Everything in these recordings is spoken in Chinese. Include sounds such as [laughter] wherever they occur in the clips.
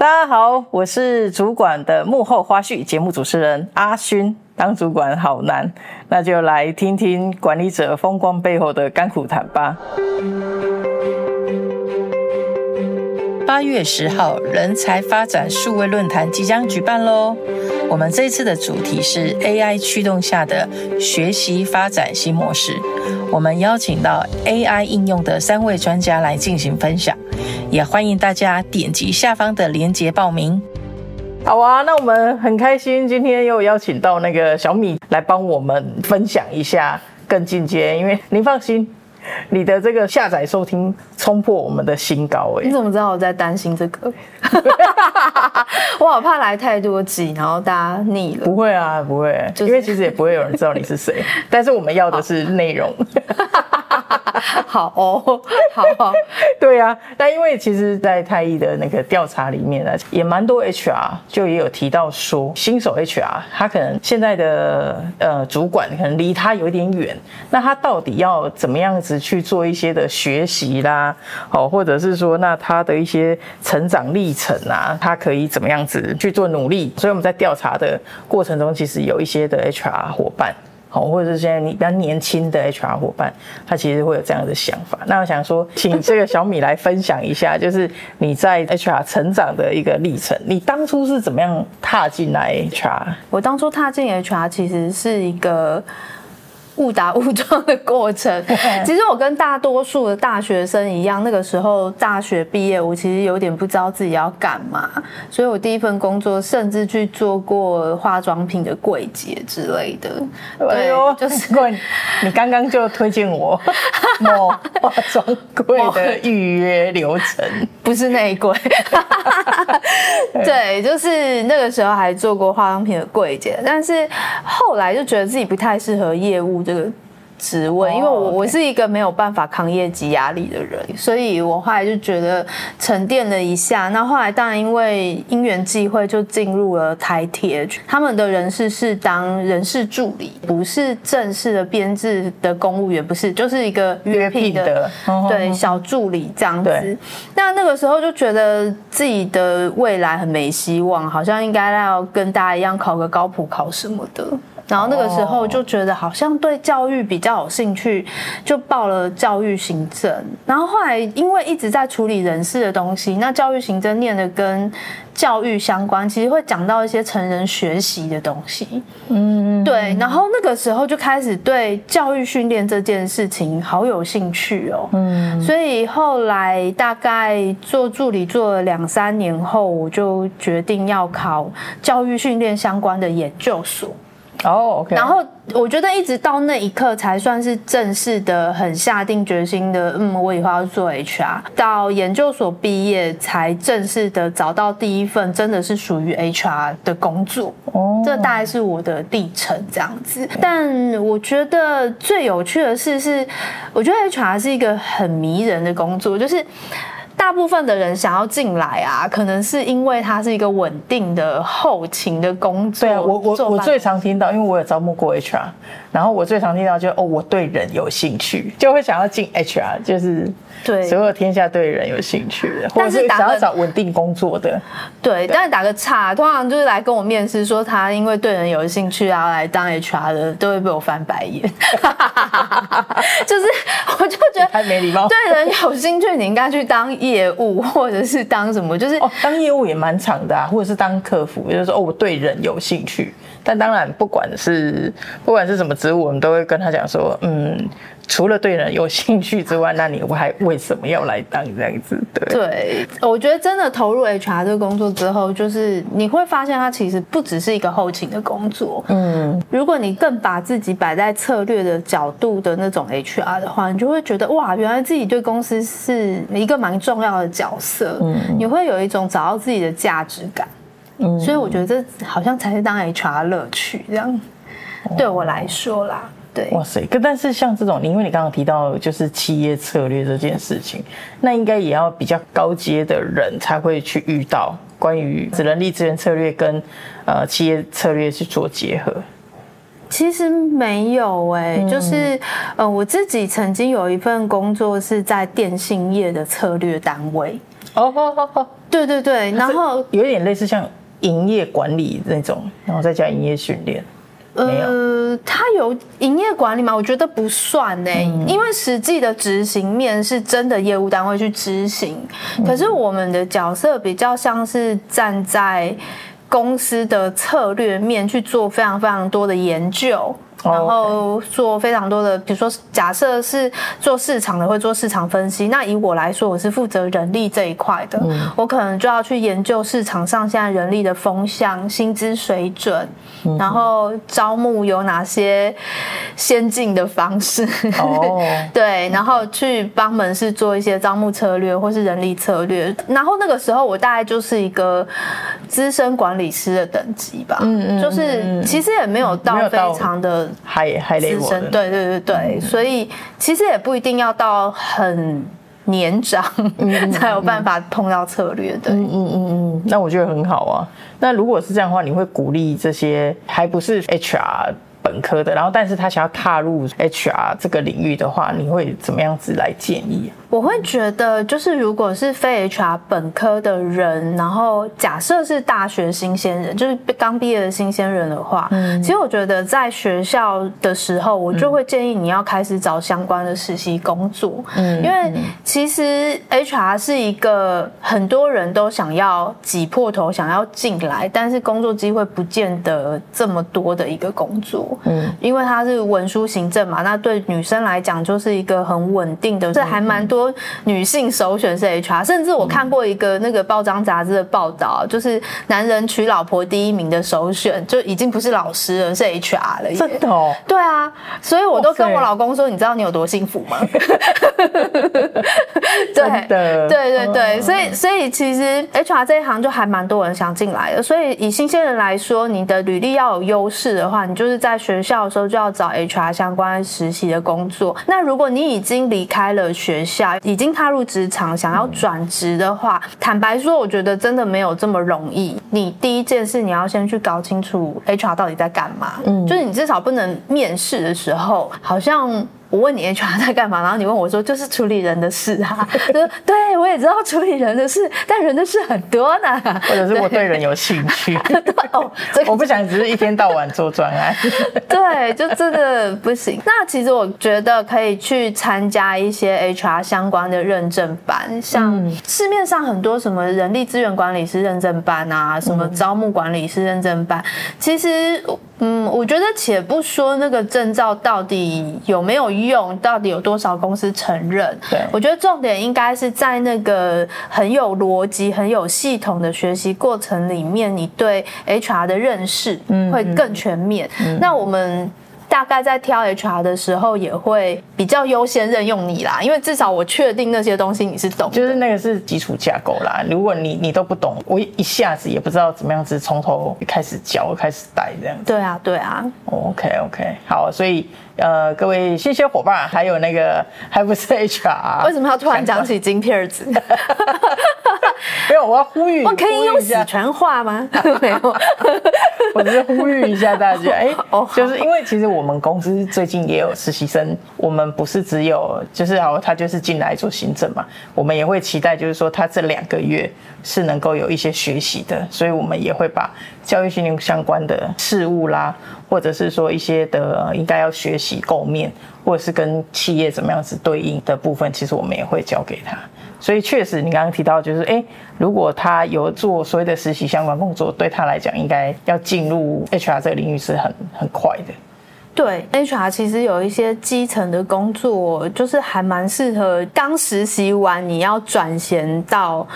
大家好，我是主管的幕后花絮节目主持人阿勋。当主管好难，那就来听听管理者风光背后的甘苦谈吧。八月十号，人才发展数位论坛即将举办喽。我们这次的主题是 AI 驱动下的学习发展新模式。我们邀请到 AI 应用的三位专家来进行分享，也欢迎大家点击下方的链接报名。好啊，那我们很开心，今天又邀请到那个小米来帮我们分享一下更进阶，因为您放心。你的这个下载收听冲破我们的新高哎！你怎么知道我在担心这个？[laughs] 我好怕来太多集，然后大家腻了。不会啊，不会，就是、因为其实也不会有人知道你是谁。[laughs] 但是我们要的是内容。[laughs] 好哦，[laughs] 好哦，对呀、啊。但因为其实，在太医的那个调查里面呢，也蛮多 HR 就也有提到说，新手 HR 他可能现在的呃主管可能离他有一点远，那他到底要怎么样子去做一些的学习啦，哦，或者是说，那他的一些成长历程啊，他可以怎么样子去做努力？所以我们在调查的过程中，其实有一些的 HR 伙伴。好，或者是现在你比较年轻的 HR 伙伴，他其实会有这样的想法。那我想说，请这个小米来分享一下，就是你在 HR 成长的一个历程。你当初是怎么样踏进来 HR？我当初踏进 HR 其实是一个。误打误撞的过程，[laughs] 其实我跟大多数的大学生一样，那个时候大学毕业，我其实有点不知道自己要干嘛，所以我第一份工作甚至去做过化妆品的柜姐之类的。哎呦，[laughs] 就是柜，你刚刚就推荐我 [laughs] 某化妆柜的预约流程，不是那一柜。对，就是那个时候还做过化妆品的柜姐，但是后来就觉得自己不太适合业务这个职位，因为我我是一个没有办法扛业绩压力的人，所以我后来就觉得沉淀了一下。那后来当然因为因缘际会，就进入了台铁，他们的人事是当人事助理，不是正式的编制的公务员，不是，就是一个约聘的，对，小助理这样子。那那个时候就觉得自己的未来很没希望，好像应该要跟大家一样考个高普考什么的。然后那个时候就觉得好像对教育比较有兴趣，就报了教育行政。然后后来因为一直在处理人事的东西，那教育行政念的跟教育相关，其实会讲到一些成人学习的东西。嗯，对。然后那个时候就开始对教育训练这件事情好有兴趣哦。嗯，所以后来大概做助理做了两三年后，我就决定要考教育训练相关的研究所。哦、oh，OK。然后我觉得一直到那一刻才算是正式的，很下定决心的，嗯，我以后要做 HR。到研究所毕业才正式的找到第一份真的是属于 HR 的工作。哦、oh，这大概是我的历程这样子。但我觉得最有趣的事是，我觉得 HR 是一个很迷人的工作，就是。大部分的人想要进来啊，可能是因为它是一个稳定的后勤的工作。对啊，我我我最常听到，因为我有招募过 HR，然后我最常听到就哦，我对人有兴趣，就会想要进 HR，就是。对，所有天下对人有兴趣的，或者是想要找稳定工作的。对，但是打个岔，通常就是来跟我面试说他因为对人有兴趣啊来当 HR 的，都会被我翻白眼。[laughs] 就是我就觉得太没礼貌。对人有兴趣，你应该去当业务，[laughs] 或者是当什么？就是哦，当业务也蛮长的啊，或者是当客服，就是说哦，我对人有兴趣。但当然，不管是不管是什么职务，我们都会跟他讲说，嗯。除了对人有兴趣之外，那你还为什么要来当这样子？对，对，我觉得真的投入 HR 这个工作之后，就是你会发现它其实不只是一个后勤的工作。嗯，如果你更把自己摆在策略的角度的那种 HR 的话，你就会觉得哇，原来自己对公司是一个蛮重要的角色。嗯，你会有一种找到自己的价值感。嗯，所以我觉得这好像才是当 HR 的乐趣，这样对我来说啦。对，哇塞！可但是像这种，因为你刚刚提到就是企业策略这件事情，那应该也要比较高阶的人才会去遇到关于人力资源策略跟呃企业策略去做结合。其实没有哎、欸，嗯、就是呃，我自己曾经有一份工作是在电信业的策略单位。哦，对对对，然后有点类似像营业管理那种，然后再加营业训练。呃，他有营业管理吗？我觉得不算呢、欸，嗯、因为实际的执行面是真的业务单位去执行，嗯、可是我们的角色比较像是站在公司的策略面去做非常非常多的研究。然后做非常多的，比如说假设是做市场的，会做市场分析。那以我来说，我是负责人力这一块的，嗯、我可能就要去研究市场上现在人力的风向、薪资水准，嗯、然后招募有哪些先进的方式。哦，[laughs] 对，然后去帮门市做一些招募策略或是人力策略。然后那个时候，我大概就是一个资深管理师的等级吧。嗯嗯，就是其实也没有到非常的。还还累我，对对对对，嗯、所以其实也不一定要到很年长、嗯、[laughs] 才有办法碰到策略的。嗯嗯嗯嗯，那我觉得很好啊。那如果是这样的话，你会鼓励这些还不是 HR 本科的，然后但是他想要踏入 HR 这个领域的话，你会怎么样子来建议？我会觉得，就是如果是非 HR 本科的人，然后假设是大学新鲜人，就是刚毕业的新鲜人的话，嗯，其实我觉得在学校的时候，我就会建议你要开始找相关的实习工作，嗯，因为其实 HR 是一个很多人都想要挤破头想要进来，但是工作机会不见得这么多的一个工作，嗯，因为它是文书行政嘛，那对女生来讲就是一个很稳定的，这还蛮多。女性首选是 HR，甚至我看过一个那个报章杂志的报道，就是男人娶老婆第一名的首选就已经不是老师了，是 HR 了。真的哦？对啊，所以我都跟我老公说，你知道你有多幸福吗？对对对对，所以所以其实 HR 这一行就还蛮多人想进来的。所以以新鲜人来说，你的履历要有优势的话，你就是在学校的时候就要找 HR 相关实习的工作。那如果你已经离开了学校，已经踏入职场，想要转职的话，坦白说，我觉得真的没有这么容易。你第一件事，你要先去搞清楚 HR 到底在干嘛，嗯，就是你至少不能面试的时候，好像。我问你 HR 在干嘛，然后你问我说就是处理人的事啊。[laughs] 对，我也知道处理人的事，但人的事很多呢。或者是我对人有兴趣。[laughs] 哦，我不想只是一天到晚做专案。[laughs] 对，就真的不行。那其实我觉得可以去参加一些 HR 相关的认证班，像市面上很多什么人力资源管理师认证班啊，什么招募管理师认证班，其实。嗯，我觉得且不说那个证照到底有没有用，到底有多少公司承认，对，我觉得重点应该是在那个很有逻辑、很有系统的学习过程里面，你对 HR 的认识会更全面。嗯嗯、那我们。大概在挑 HR 的时候，也会比较优先任用你啦，因为至少我确定那些东西你是懂，就是那个是基础架构啦。如果你你都不懂，我一下子也不知道怎么样子从头开始教、开始带这样子。对啊，对啊。OK OK，好，所以。呃，各位新鲜伙伴，还有那个 [laughs] 还不是 HR，为什么要突然讲起金片子？[laughs] 没有，我要呼吁，我可以用四川话吗？[laughs] 没有，我只是呼吁一下大家。哎，就是因为其实我们公司最近也有实习生，我们不是只有就是好，他就是进来做行政嘛，我们也会期待就是说他这两个月是能够有一些学习的，所以我们也会把教育训练相关的事物啦。或者是说一些的应该要学习构面，或者是跟企业怎么样子对应的部分，其实我们也会教给他。所以确实，你刚刚提到就是，诶，如果他有做所谓的实习相关工作，对他来讲，应该要进入 HR 这个领域是很很快的。对，HR 其实有一些基层的工作，就是还蛮适合刚实习完，你要转衔到。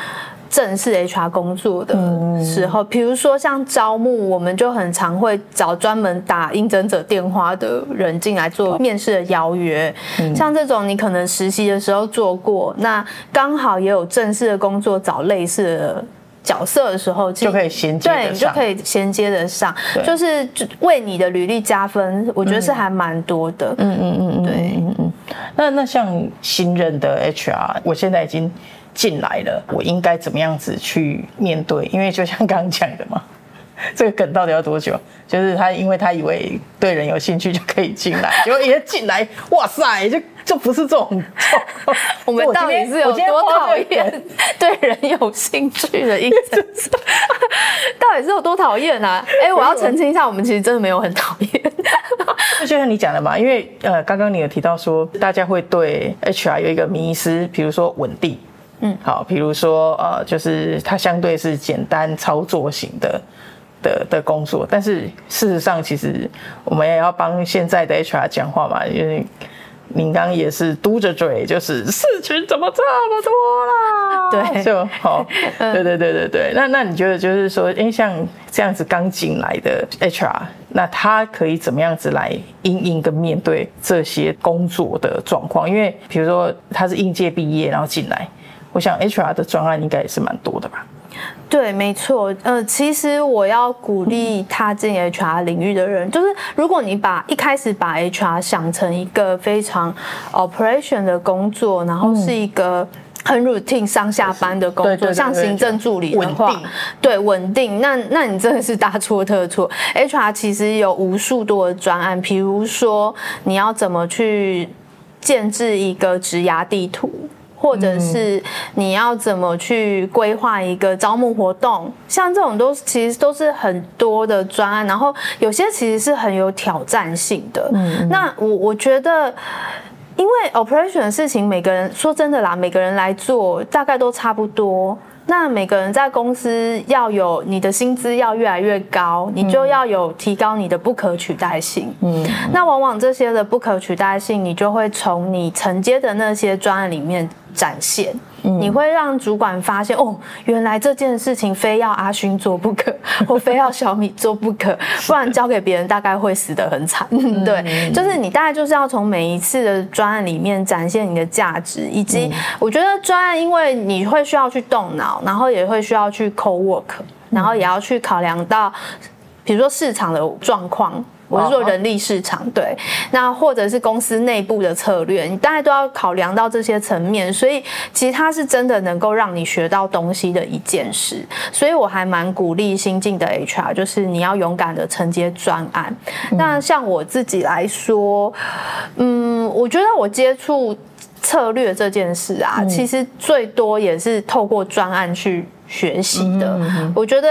正式 HR 工作的时候，比如说像招募，我们就很常会找专门打应征者电话的人进来做面试的邀约。像这种你可能实习的时候做过，那刚好也有正式的工作找类似的角色的时候，就可以衔接，对，就可以衔接得上，就是为你的履历加分。我觉得是还蛮多的。嗯嗯嗯嗯，对，嗯嗯。那那像新任的 HR，我现在已经。进来了，我应该怎么样子去面对？因为就像刚刚讲的嘛，[laughs] 这个梗到底要多久？就是他，因为他以为对人有兴趣就可以进来，结果一进来，哇塞，就 [laughs] 就不是这种。我们到底是有多讨厌对人有兴趣的意思？[laughs] 到底是有多讨厌啊？哎、欸，我要澄清一下，我们其实真的没有很讨厌。就像你讲的嘛，因为呃，刚刚你有提到说，大家会对 HR 有一个迷思，比如说稳定，嗯，好，比如说呃，就是它相对是简单操作型的。的的工作，但是事实上，其实我们也要帮现在的 HR 讲话嘛，因为您刚刚也是嘟着嘴，就是事情怎么这么多啦？[laughs] 对，就好，[laughs] 对对对对对。那那你觉得就是说，因为像这样子刚进来的 HR，那他可以怎么样子来应应跟面对这些工作的状况？因为比如说他是应届毕业然后进来，我想 HR 的专案应该也是蛮多的吧？对，没错。呃，其实我要鼓励踏进 HR 领域的人，就是如果你把一开始把 HR 想成一个非常 operation 的工作，然后是一个很 routine 上下班的工作，像行政助理的话，对，稳定，那那你真的是大错特错。HR 其实有无数多的专案，比如说你要怎么去建置一个职涯地图。或者是你要怎么去规划一个招募活动，像这种都其实都是很多的专案，然后有些其实是很有挑战性的。嗯，那我我觉得，因为 operation 的事情，每个人说真的啦，每个人来做大概都差不多。那每个人在公司要有你的薪资要越来越高，你就要有提高你的不可取代性。嗯，那往往这些的不可取代性，你就会从你承接的那些专案里面展现。你会让主管发现哦，原来这件事情非要阿勋做不可，[laughs] 或非要小米做不可，不然交给别人大概会死得很惨。[laughs] 对，就是你大概就是要从每一次的专案里面展现你的价值，以及我觉得专案，因为你会需要去动脑，然后也会需要去 co work，然后也要去考量到，比如说市场的状况。我是说人力市场，对，那或者是公司内部的策略，你大概都要考量到这些层面，所以其实它是真的能够让你学到东西的一件事，所以我还蛮鼓励新进的 HR，就是你要勇敢的承接专案。那像我自己来说，嗯，我觉得我接触策略这件事啊，其实最多也是透过专案去。学习的，我觉得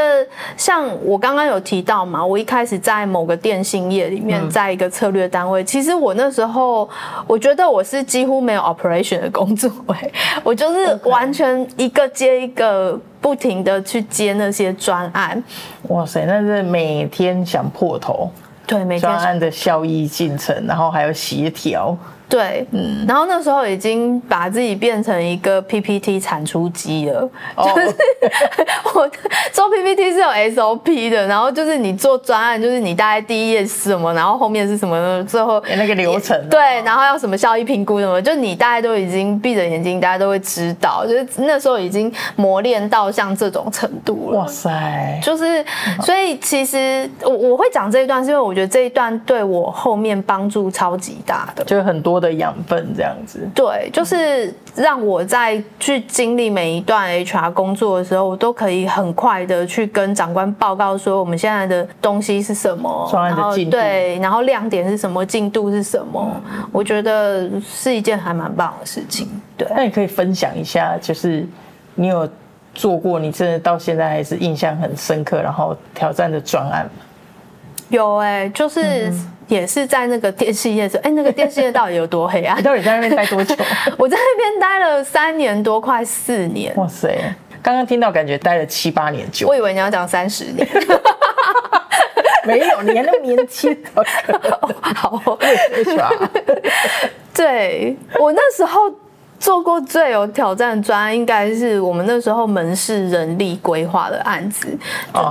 像我刚刚有提到嘛，我一开始在某个电信业里面，在一个策略单位，其实我那时候我觉得我是几乎没有 operation 的工作，[laughs] 我就是完全一个接一个，不停的去接那些专案。哇塞，那是每天想破头，对，每天专案的效益进程，然后还有协调。对，嗯，然后那时候已经把自己变成一个 PPT 产出机了，就是 [laughs] 我做 PPT 是有 SOP 的，然后就是你做专案，就是你大概第一页是什么，然后后面是什么，最后那个流程，对，然后要什么效益评估什么，就你大概都已经闭着眼睛，大家都会知道，就是那时候已经磨练到像这种程度了。哇塞，就是所以其实我我会讲这一段，是因为我觉得这一段对我后面帮助超级大的，就是很多的养分这样子，对，就是让我在去经历每一段 HR 工作的时候，我都可以很快的去跟长官报告说我们现在的东西是什么，然后对，然后亮点是什么，进度是什么，我觉得是一件还蛮棒的事情。对，那你可以分享一下，就是你有做过，你真的到现在还是印象很深刻，然后挑战的专案吗？有哎、欸，就是。也是在那个电视业的时候，哎，那个电视业到底有多黑暗？[laughs] 你到底在那边待多久？[laughs] 我在那边待了三年多，快四年。哇塞！刚刚听到感觉待了七八年久。我以为你要讲三十年。[laughs] 没有，你还那么年轻。好，对，我那时候做过最有挑战的专案，应该是我们那时候门市人力规划的案子。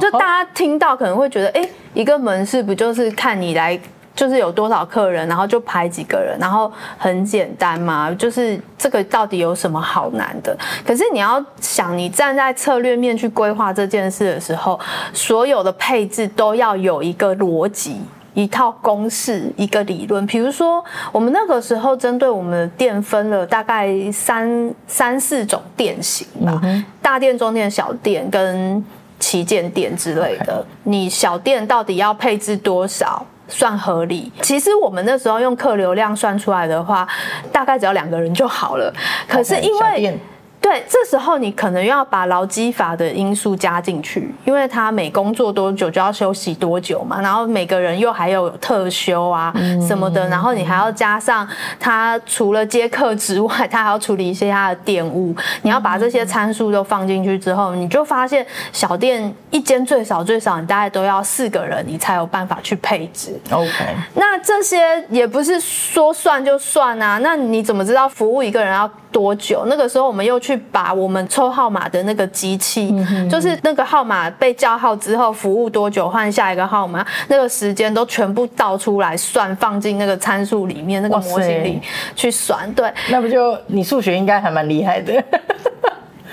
就大家听到可能会觉得，哎，一个门市不就是看你来？就是有多少客人，然后就排几个人，然后很简单嘛。就是这个到底有什么好难的？可是你要想，你站在策略面去规划这件事的时候，所有的配置都要有一个逻辑、一套公式、一个理论。比如说，我们那个时候针对我们的店分了大概三三四种店型吧，大店、中店、小店跟。旗舰店之类的。你小店到底要配置多少算合理？其实我们那时候用客流量算出来的话，大概只要两个人就好了。可是因为对，这时候你可能要把劳基法的因素加进去，因为他每工作多久就要休息多久嘛，然后每个人又还有特休啊什么的，然后你还要加上他除了接客之外，他还要处理一些他的店务，你要把这些参数都放进去之后，你就发现小店一间最少最少你大概都要四个人，你才有办法去配置。OK，那这些也不是说算就算啊，那你怎么知道服务一个人要多久？那个时候我们又去把我们抽号码的那个机器，嗯、就是那个号码被叫号之后，服务多久换下一个号码，那个时间都全部倒出来算，放进那个参数里面，那个模型里去算。对，那不就你数学应该还蛮厉害的。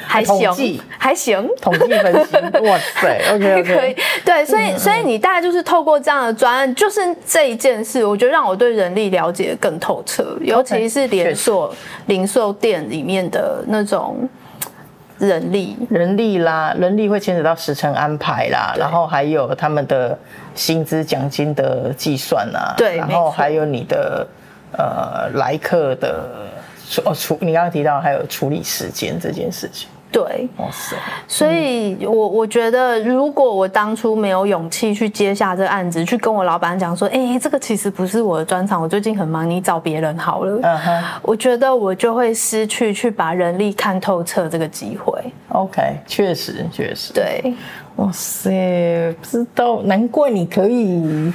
还行，还行，统计分析，[laughs] 哇塞，OK OK，可以，对，所以所以你大概就是透过这样的专案，就是这一件事，我觉得让我对人力了解更透彻，尤其是连锁零售店里面的那种人力，人力啦，人力会牵扯到时程安排啦，然后还有他们的薪资奖金的计算啦，对，然后还有你的呃来客的哦处，你刚刚提到还有处理时间这件事情。对，所以我我觉得，如果我当初没有勇气去接下这个案子，去跟我老板讲说，哎，这个其实不是我的专长，我最近很忙，你找别人好了。嗯哼，我觉得我就会失去去把人力看透彻这个机会。OK，确实确实。对，哇塞，不知道，难怪你可以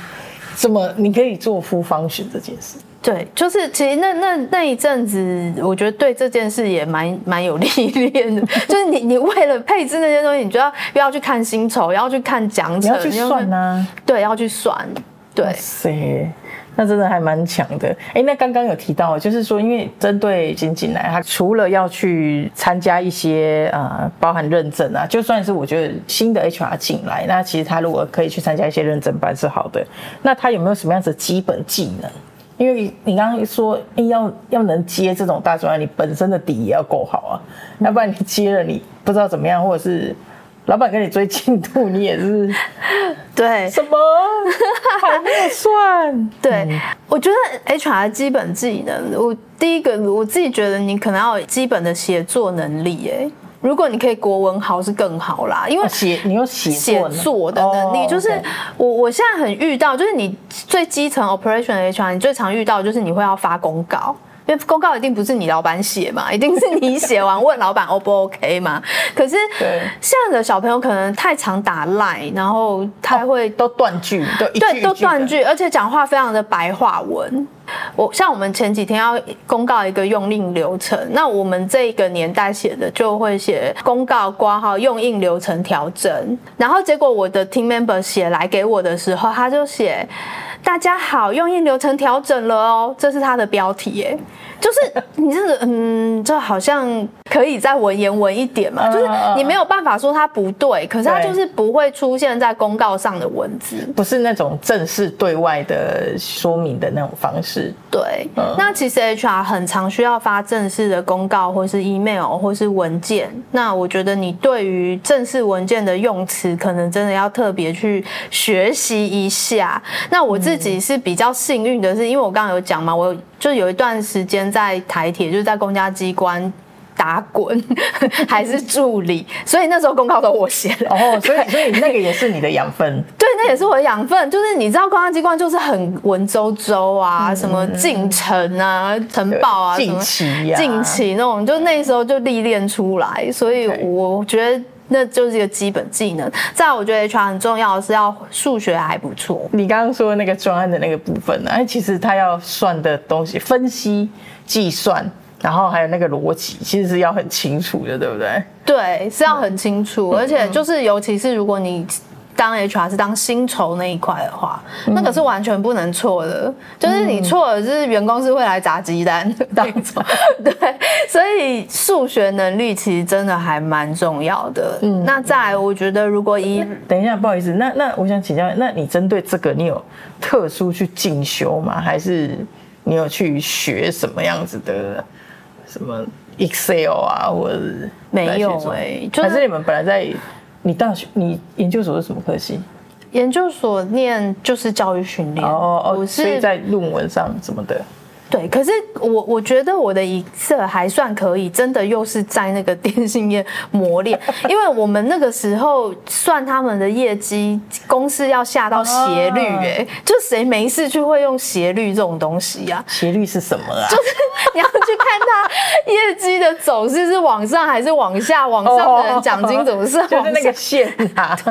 这么，你可以做 full function 这件事。对，就是其实那那那一阵子，我觉得对这件事也蛮蛮有历练的。[laughs] 就是你你为了配置那些东西，你就要又要去看薪酬，要去看奖惩，要去算啊。对，要去算。对，塞，那真的还蛮强的。哎，那刚刚有提到，就是说，因为针对新进来，他除了要去参加一些呃，包含认证啊，就算是我觉得新的 HR 进来，那其实他如果可以去参加一些认证班是好的。那他有没有什么样子的基本技能？因为你刚刚说，欸、要要能接这种大专案，你本身的底也要够好啊，要不然你接了你不知道怎么样，或者是老板跟你追进度，你也是 [laughs] 对什么还没有算？[laughs] 对，嗯、我觉得 HR 基本技能，我第一个我自己觉得你可能要有基本的写作能力，哎。如果你可以国文好是更好啦，因为写你有写写作的能力，oh. 就是我我现在很遇到，就是你最基层 operation HR，你最常遇到就是你会要发公告，因为公告一定不是你老板写嘛，[laughs] 一定是你写完 [laughs] 问老板 O 不 OK 嘛。可是现在的小朋友可能太常打赖，然后他会、oh, 都断句，对对都断句，而且讲话非常的白话文。我像我们前几天要公告一个用印流程，那我们这个年代写的就会写公告挂号用印流程调整，然后结果我的 team member 写来给我的时候，他就写大家好，用印流程调整了哦，这是它的标题耶。就是你这个，嗯，这好像可以再文言文一点嘛。就是你没有办法说它不对，可是它就是不会出现在公告上的文字，不是那种正式对外的说明的那种方式。对，那其实 HR 很常需要发正式的公告，或是 email，或是文件。那我觉得你对于正式文件的用词，可能真的要特别去学习一下。那我自己是比较幸运的是，因为我刚刚有讲嘛，我。就有一段时间在台铁，就是在公家机关打滚，[laughs] 还是助理，所以那时候公告都我写的。哦，所以所以那个也是你的养分。对，那也是我的养分。就是你知道，公家机关就是很文绉绉啊，嗯、什么进城啊、城报啊、近期啊、近期那种，就那时候就历练出来。所以我觉得。那就是一个基本技能。再，我觉得 HR 很重要的是要数学还不错。你刚刚说的那个专案的那个部分呢？哎，其实他要算的东西、分析、计算，然后还有那个逻辑，其实是要很清楚的，对不对？对，是要很清楚，嗯、而且就是尤其是如果你。当 HR 是当薪酬那一块的话，那个是完全不能错的。嗯、就是你错了，就是员工是会来砸鸡蛋当中。[laughs] 对，所以数学能力其实真的还蛮重要的。嗯，那再来，我觉得如果一等一下，不好意思，那那我想请教，那你针对这个，你有特殊去进修吗？还是你有去学什么样子的什么 Excel 啊，或者没有哎、欸，就是、还是你们本来在。你大学你研究所是什么科系？研究所念就是教育训练。哦哦，我所以在论文上什么的。对，可是我我觉得我的 Excel 还算可以，真的又是在那个电信业磨练，[laughs] 因为我们那个时候算他们的业绩，公司要下到斜率，哎，就谁没事去会用斜率这种东西呀？斜率是什么啊？就是你要去看他业绩的走势是往上还是往下，往上的人奖金怎么是？[laughs] 就是那个线啊。[laughs]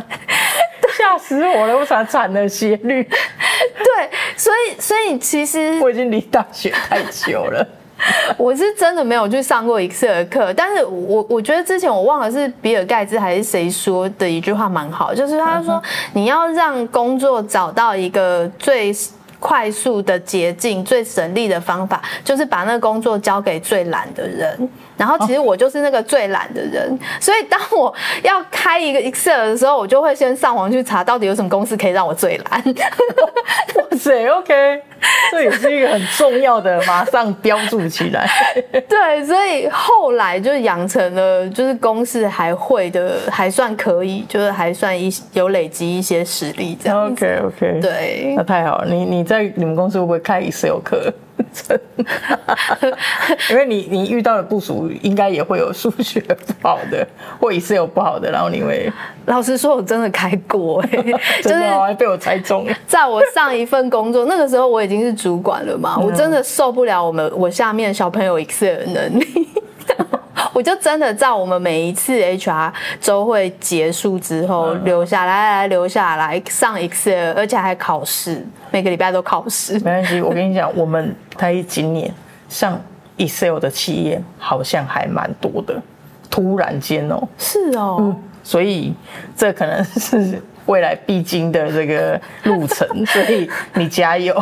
吓死我了！我惨惨的斜率。对，所以所以其实我已经离大学太久了。[laughs] 我是真的没有去上过 Excel 课，但是我我觉得之前我忘了是比尔盖茨还是谁说的一句话蛮好，就是他说你要让工作找到一个最快速的捷径、最省力的方法，就是把那个工作交给最懒的人。然后其实我就是那个最懒的人，哦、所以当我要开一个 Excel 的时候，我就会先上网去查到底有什么公司可以让我最懒。[laughs] 哇塞，OK，这也是一个很重要的，马上标注起来。对，所以后来就养成了，就是公式还会的，还算可以，就是还算一有累积一些实力这样。OK OK，对，那太好了。你你在你们公司会不会开 Excel 课？[laughs] 因为你你遇到的部署应该也会有数学不好的，[laughs] 或者是有不好的，然后你会 [laughs] 老实说，我真的开过真的还被我猜中了。在我上一份工作那个时候，我已经是主管了嘛，我真的受不了我们我下面小朋友 Excel 的能力。我就真的在我们每一次 HR 周会结束之后留下来，来留下来上 Excel，而且还考试，每个礼拜都考试。没关系，我跟你讲，[laughs] 我们台一今年上 Excel 的企业好像还蛮多的，突然间哦，是哦，嗯，所以这可能是未来必经的这个路程，[laughs] 所以你加油，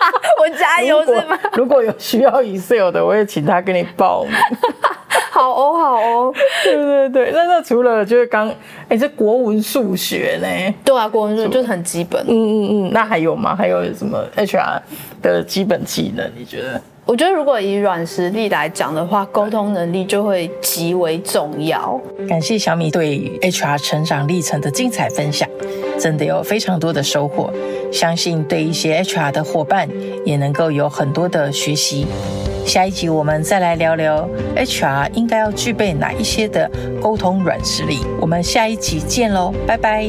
[laughs] 我加油是吗？如果有需要 Excel 的，我也请他给你报名。[laughs] 好哦，好哦，对对对，那那除了就是刚，哎、欸，这国文数学呢？对啊，国文数学就是很基本。嗯嗯嗯，那还有吗？还有什么 HR 的基本技能？你觉得？我觉得如果以软实力来讲的话，沟通能力就会极为重要。感谢小米对 HR 成长历程的精彩分享，真的有非常多的收获，相信对一些 HR 的伙伴也能够有很多的学习。下一集我们再来聊聊 HR 应该要具备哪一些的沟通软实力。我们下一集见喽，拜拜。